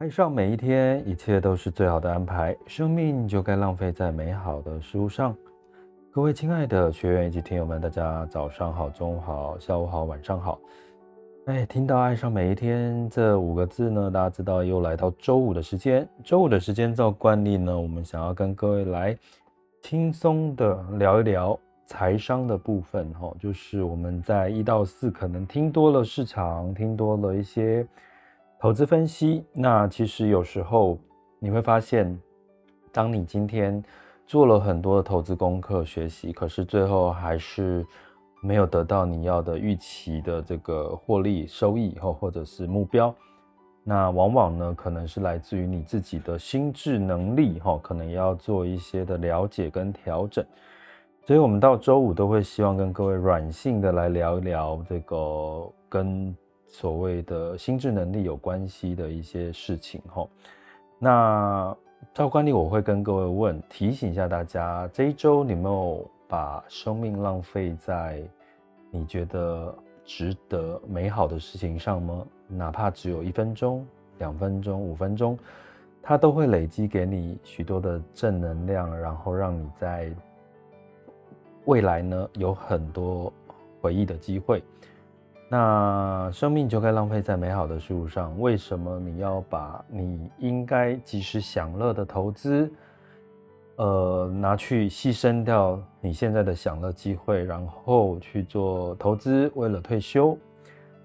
爱上每一天，一切都是最好的安排。生命就该浪费在美好的事物上。各位亲爱的学员以及听友们，大家早上好、中午好、下午好、晚上好。哎，听到“爱上每一天”这五个字呢，大家知道又来到周五的时间。周五的时间，照惯例呢，我们想要跟各位来轻松的聊一聊财商的部分。哈，就是我们在一到四可能听多了市场，听多了一些。投资分析，那其实有时候你会发现，当你今天做了很多的投资功课学习，可是最后还是没有得到你要的预期的这个获利收益或或者是目标，那往往呢可能是来自于你自己的心智能力哈，可能要做一些的了解跟调整。所以，我们到周五都会希望跟各位软性的来聊一聊这个跟。所谓的心智能力有关系的一些事情哈，那照惯例我会跟各位问，提醒一下大家，这一周你没有把生命浪费在你觉得值得美好的事情上吗？哪怕只有一分钟、两分钟、五分钟，它都会累积给你许多的正能量，然后让你在未来呢有很多回忆的机会。那生命就该浪费在美好的事物上。为什么你要把你应该及时享乐的投资，呃，拿去牺牲掉你现在的享乐机会，然后去做投资，为了退休？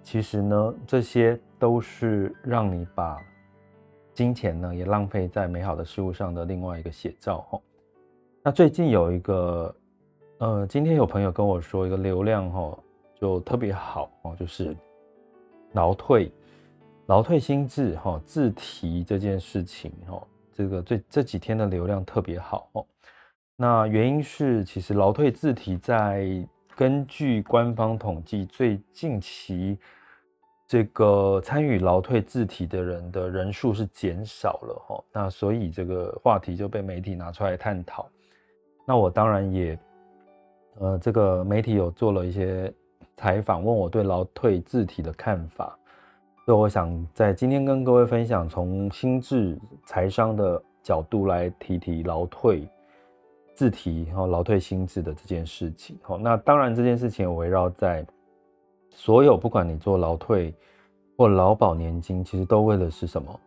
其实呢，这些都是让你把金钱呢也浪费在美好的事物上的另外一个写照。哈，那最近有一个，呃，今天有朋友跟我说，一个流量，哈。就特别好哦，就是劳退、劳退心智哈，自提这件事情哈，这个最这几天的流量特别好哦。那原因是，其实劳退自提在根据官方统计，最近期这个参与劳退自提的人的人数是减少了哈。那所以这个话题就被媒体拿出来探讨。那我当然也，呃，这个媒体有做了一些。采访问我对劳退自体的看法，所以我想在今天跟各位分享，从心智财商的角度来提提劳退自提和劳退心智的这件事情。好那当然这件事情围绕在所有不管你做劳退或劳保年金，其实都为的是什么？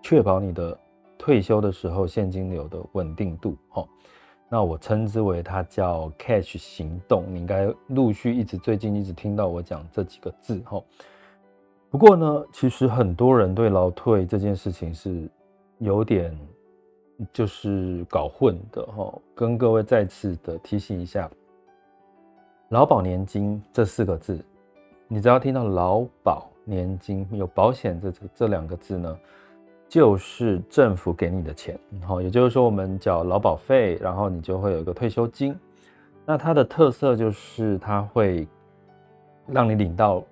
确保你的退休的时候现金流的稳定度。那我称之为它叫 cash 行动，你应该陆续一直最近一直听到我讲这几个字哈。不过呢，其实很多人对劳退这件事情是有点就是搞混的哈。跟各位再次的提醒一下，劳保年金这四个字，你只要听到劳保年金有保险这这两个字呢。就是政府给你的钱，好，也就是说我们缴劳保费，然后你就会有一个退休金。那它的特色就是它会让你领到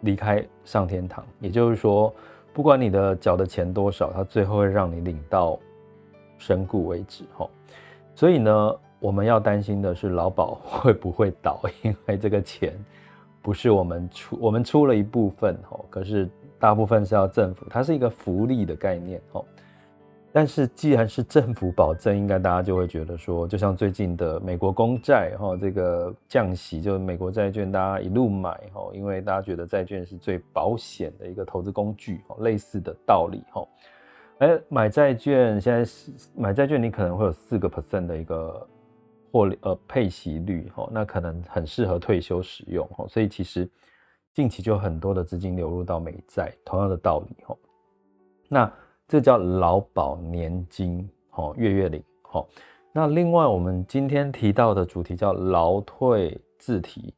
离开上天堂，也就是说，不管你的缴的钱多少，它最后会让你领到身故为止，哈。所以呢，我们要担心的是劳保会不会倒，因为这个钱不是我们出，我们出了一部分，哈，可是。大部分是要政府，它是一个福利的概念哦。但是既然是政府保证，应该大家就会觉得说，就像最近的美国公债哈，这个降息，就美国债券大家一路买哈，因为大家觉得债券是最保险的一个投资工具，类似的道理哈。哎，买债券现在是买债券，你可能会有四个 percent 的一个获利呃配息率哈，那可能很适合退休使用哈，所以其实。近期就很多的资金流入到美债，同样的道理吼。那这叫劳保年金吼，月月领吼。那另外我们今天提到的主题叫劳退自提，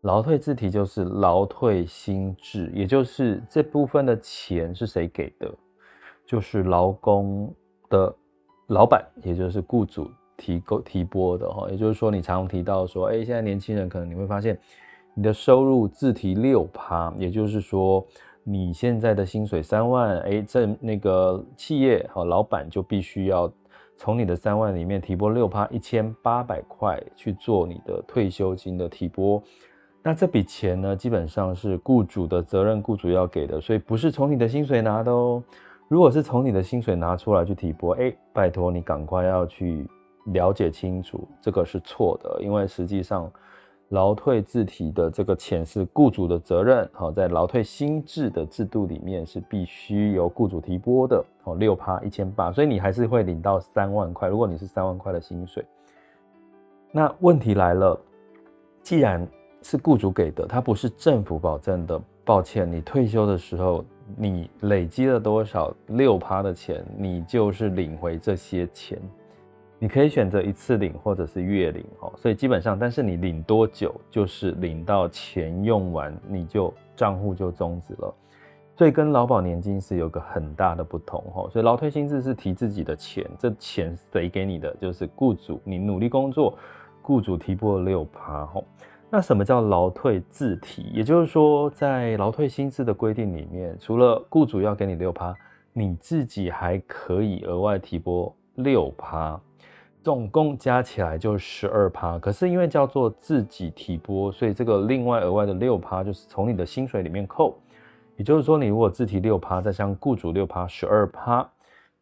劳退自提就是劳退心智，也就是这部分的钱是谁给的？就是劳工的老板，也就是雇主提够提拨的哈。也就是说，你常提到说，哎，现在年轻人可能你会发现，你的收入自提六趴，也就是说，你现在的薪水三万，哎，这那个企业和老板就必须要从你的三万里面提拨六趴，一千八百块去做你的退休金的提拨。那这笔钱呢，基本上是雇主的责任，雇主要给的，所以不是从你的薪水拿的哦。如果是从你的薪水拿出来去提拨，哎，拜托你赶快要去了解清楚，这个是错的，因为实际上劳退自提的这个钱是雇主的责任，好，在劳退新制的制度里面是必须由雇主提拨的，好，六趴一千八，所以你还是会领到三万块。如果你是三万块的薪水，那问题来了，既然是雇主给的，它不是政府保证的。抱歉，你退休的时候，你累积了多少六趴的钱，你就是领回这些钱。你可以选择一次领，或者是月领哦。所以基本上，但是你领多久，就是领到钱用完，你就账户就终止了。所以跟劳保年金是有个很大的不同哈。所以劳退薪制是提自己的钱，这钱谁给你的？就是雇主，你努力工作，雇主提拨六趴哈。那什么叫劳退自提？也就是说，在劳退薪资的规定里面，除了雇主要给你六趴，你自己还可以额外提拨六趴，总共加起来就十二趴。可是因为叫做自己提拨，所以这个另外额外的六趴就是从你的薪水里面扣。也就是说，你如果自提六趴，再向雇主六趴，十二趴，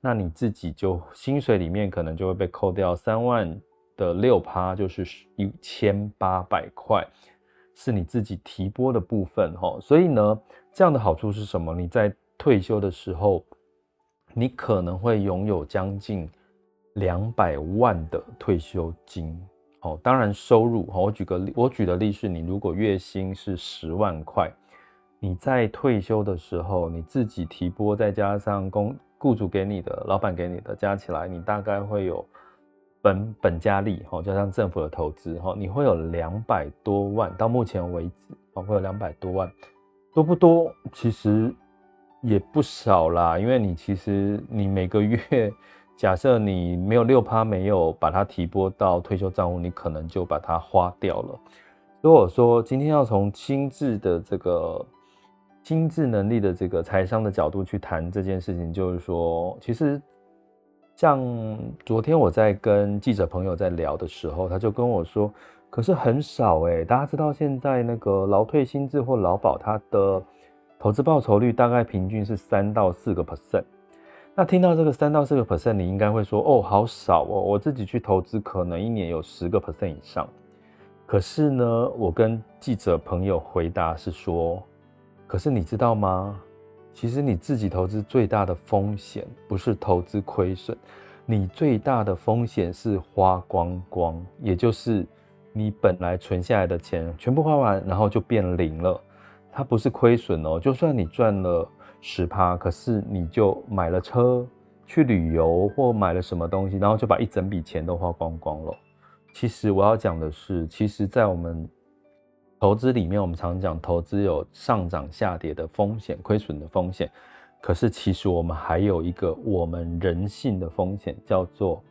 那你自己就薪水里面可能就会被扣掉三万。的六趴就是一千八百块，是你自己提拨的部分哈。所以呢，这样的好处是什么？你在退休的时候，你可能会拥有将近两百万的退休金哦。当然，收入哈，我举个例，我举的例是，你如果月薪是十万块，你在退休的时候，你自己提拨，再加上公雇主给你的、老板给你的，加起来，你大概会有。本本加利哈，加上政府的投资哈，你会有两百多万，到目前为止哦，会有两百多万，多不多？其实也不少啦，因为你其实你每个月，假设你没有六趴，没有把它提拨到退休账户，你可能就把它花掉了。如果说，今天要从心智的这个心智能力的这个财商的角度去谈这件事情，就是说，其实。像昨天我在跟记者朋友在聊的时候，他就跟我说：“可是很少欸，大家知道现在那个劳退心智或劳保，它的投资报酬率大概平均是三到四个 percent。那听到这个三到四个 percent，你应该会说：哦，好少哦，我自己去投资可能一年有十个 percent 以上。可是呢，我跟记者朋友回答是说：可是你知道吗？”其实你自己投资最大的风险不是投资亏损，你最大的风险是花光光，也就是你本来存下来的钱全部花完，然后就变零了。它不是亏损哦，就算你赚了十趴，可是你就买了车去旅游或买了什么东西，然后就把一整笔钱都花光光了。其实我要讲的是，其实，在我们投资里面，我们常讲投资有上涨下跌的风险、亏损的风险。可是其实我们还有一个我们人性的风险，叫做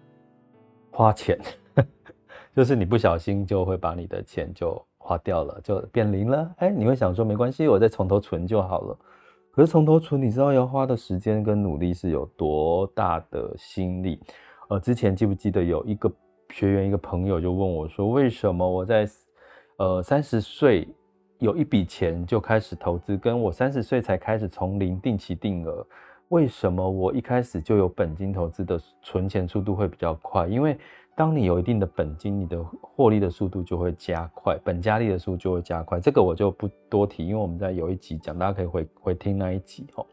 花钱，就是你不小心就会把你的钱就花掉了，就变零了。哎，你会想说没关系，我再从头存就好了。可是从头存，你知道要花的时间跟努力是有多大的心力？呃，之前记不记得有一个学员、一个朋友就问我说，为什么我在呃，三十岁有一笔钱就开始投资，跟我三十岁才开始从零定期定额，为什么我一开始就有本金投资的存钱速度会比较快？因为当你有一定的本金，你的获利的速度就会加快，本加利的速度就会加快。这个我就不多提，因为我们在有一集讲，大家可以回回听那一集哦。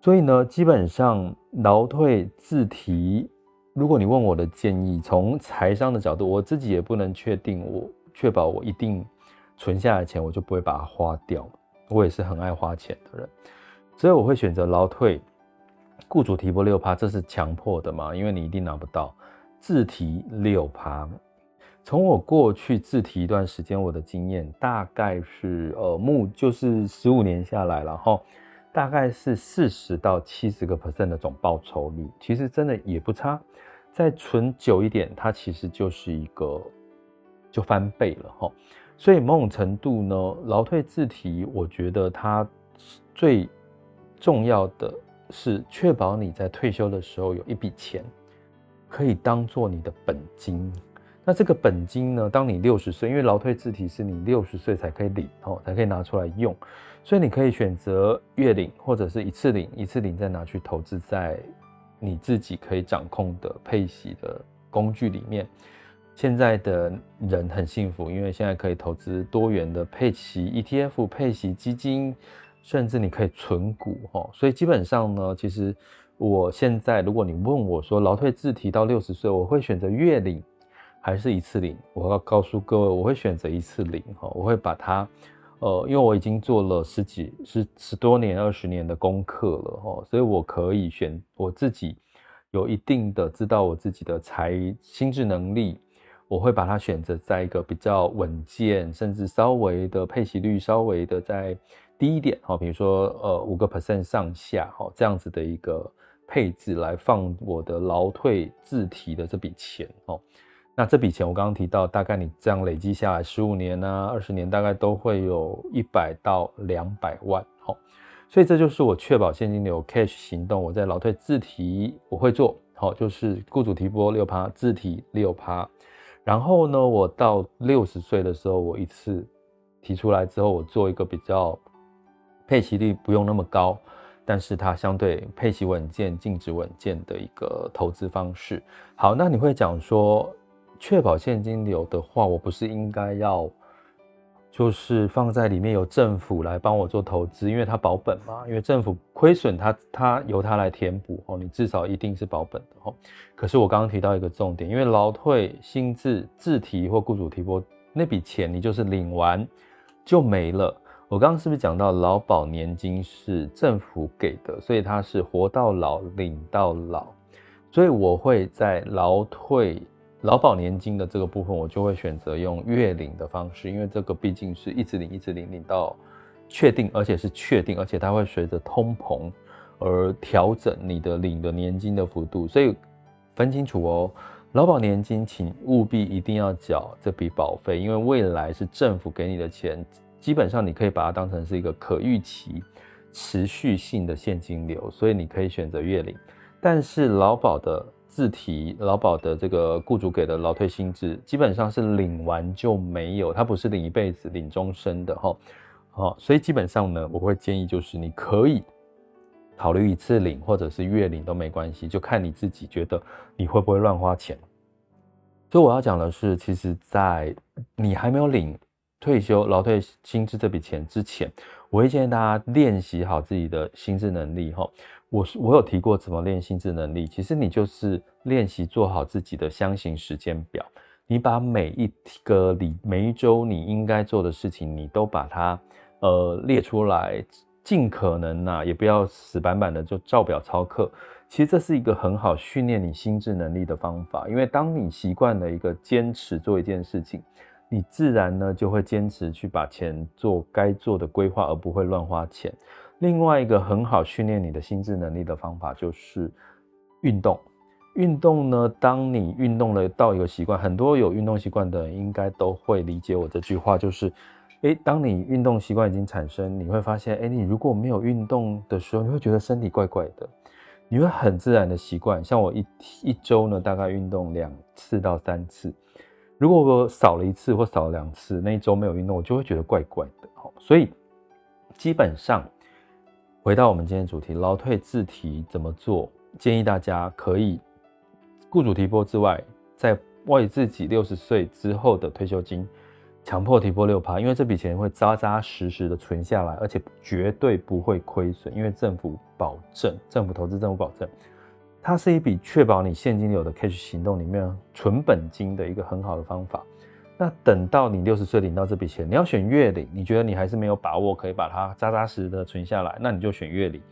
所以呢，基本上劳退自提，如果你问我的建议，从财商的角度，我自己也不能确定我。确保我一定存下来钱，我就不会把它花掉。我也是很爱花钱的人，所以我会选择劳退，雇主提拨六趴，这是强迫的嘛？因为你一定拿不到。自提六趴，从我过去自提一段时间，我的经验大概是呃目就是十五年下来了哈，大概是四十到七十个 percent 的总报酬率，其实真的也不差。再存久一点，它其实就是一个就翻倍了哈。所以某种程度呢，劳退自提，我觉得它最重要的是确保你在退休的时候有一笔钱可以当做你的本金。那这个本金呢，当你六十岁，因为劳退自提是你六十岁才可以领哦，才可以拿出来用，所以你可以选择月领或者是一次领，一次领再拿去投资在你自己可以掌控的配息的工具里面。现在的人很幸福，因为现在可以投资多元的配息 ETF、配息基金，甚至你可以存股哈。所以基本上呢，其实我现在如果你问我说劳退自提到六十岁，我会选择月领还是一次领？我要告诉各位，我会选择一次领哈。我会把它，呃，因为我已经做了十几、十十多年、二十年的功课了哈，所以我可以选我自己有一定的知道我自己的财心智能力。我会把它选择在一个比较稳健，甚至稍微的配息率稍微的再低一点，哈，比如说呃五个 percent 上下，哈，这样子的一个配置来放我的劳退自提的这笔钱，哦，那这笔钱我刚刚提到，大概你这样累积下来十五年啊，二十年，大概都会有一百到两百万，哦，所以这就是我确保现金流 cash 行动，我在劳退自提我会做，好，就是雇主提拨六趴，自提六趴。然后呢，我到六十岁的时候，我一次提出来之后，我做一个比较配息率不用那么高，但是它相对配息稳健、净值稳健的一个投资方式。好，那你会讲说，确保现金流的话，我不是应该要？就是放在里面由政府来帮我做投资，因为它保本嘛。因为政府亏损它，它由它来填补哦。你至少一定是保本的哦。可是我刚刚提到一个重点，因为劳退薪资自提或雇主提拨那笔钱，你就是领完就没了。我刚刚是不是讲到劳保年金是政府给的，所以它是活到老领到老，所以我会在劳退。劳保年金的这个部分，我就会选择用月领的方式，因为这个毕竟是一直领、一直领，领到确定，而且是确定，而且它会随着通膨而调整你的领的年金的幅度，所以分清楚哦。劳保年金，请务必一定要缴这笔保费，因为未来是政府给你的钱，基本上你可以把它当成是一个可预期、持续性的现金流，所以你可以选择月领，但是劳保的。自提劳保的这个雇主给的劳退薪资，基本上是领完就没有，它不是领一辈子、领终身的哈。好，所以基本上呢，我会建议就是你可以考虑一次领或者是月领都没关系，就看你自己觉得你会不会乱花钱。所以我要讲的是，其实，在你还没有领退休劳退薪资这笔钱之前，我会建议大家练习好自己的心智能力哈。我我有提过怎么练心智能力，其实你就是练习做好自己的箱型时间表。你把每一个礼每一周你应该做的事情，你都把它呃列出来，尽可能呐、也不要死板板的就照表操课。其实这是一个很好训练你心智能力的方法，因为当你习惯了一个坚持做一件事情，你自然呢就会坚持去把钱做该做的规划，而不会乱花钱。另外一个很好训练你的心智能力的方法就是运动。运动呢，当你运动了到一个习惯，很多有运动习惯的人应该都会理解我这句话，就是，诶，当你运动习惯已经产生，你会发现，诶，你如果没有运动的时候，你会觉得身体怪怪的，你会很自然的习惯。像我一一周呢，大概运动两次到三次，如果我少了一次或少了两次，那一周没有运动，我就会觉得怪怪的。所以基本上。回到我们今天主题，劳退自提怎么做？建议大家可以雇主提拨之外，在为自己六十岁之后的退休金强迫提拨六趴，因为这笔钱会扎扎实实的存下来，而且绝对不会亏损，因为政府保证，政府投资，政府保证，它是一笔确保你现金流的 cash 行动里面存本金的一个很好的方法。那等到你六十岁领到这笔钱，你要选月领，你觉得你还是没有把握可以把它扎扎实实的存下来，那你就选月领。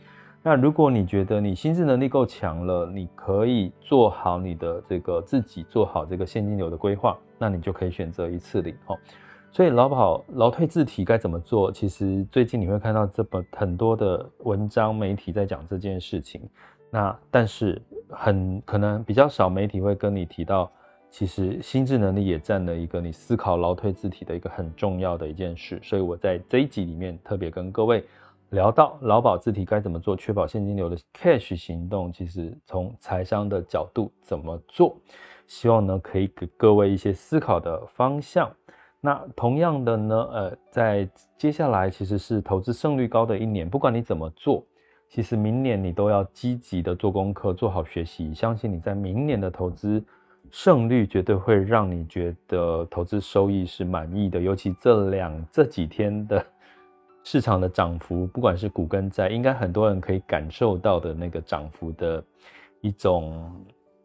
那如果你觉得你心智能力够强了，你可以做好你的这个自己做好这个现金流的规划，那你就可以选择一次领哦。所以劳保劳退自提该怎么做？其实最近你会看到这么很多的文章媒体在讲这件事情。那但是很可能比较少媒体会跟你提到，其实心智能力也占了一个你思考劳退自体的一个很重要的一件事。所以我在这一集里面特别跟各位聊到劳保自体该怎么做，确保现金流的 cash 行动，其实从财商的角度怎么做，希望呢可以给各位一些思考的方向。那同样的呢，呃，在接下来其实是投资胜率高的一年，不管你怎么做，其实明年你都要积极的做功课，做好学习。相信你在明年的投资胜率绝对会让你觉得投资收益是满意的。尤其这两这几天的市场的涨幅，不管是股跟债，应该很多人可以感受到的那个涨幅的一种。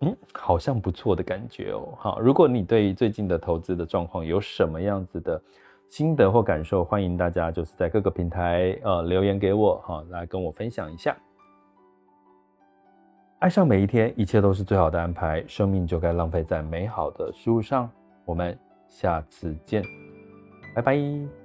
嗯，好像不错的感觉哦。好，如果你对最近的投资的状况有什么样子的心得或感受，欢迎大家就是在各个平台呃留言给我哈，来跟我分享一下。爱上每一天，一切都是最好的安排，生命就该浪费在美好的事物上。我们下次见，拜拜。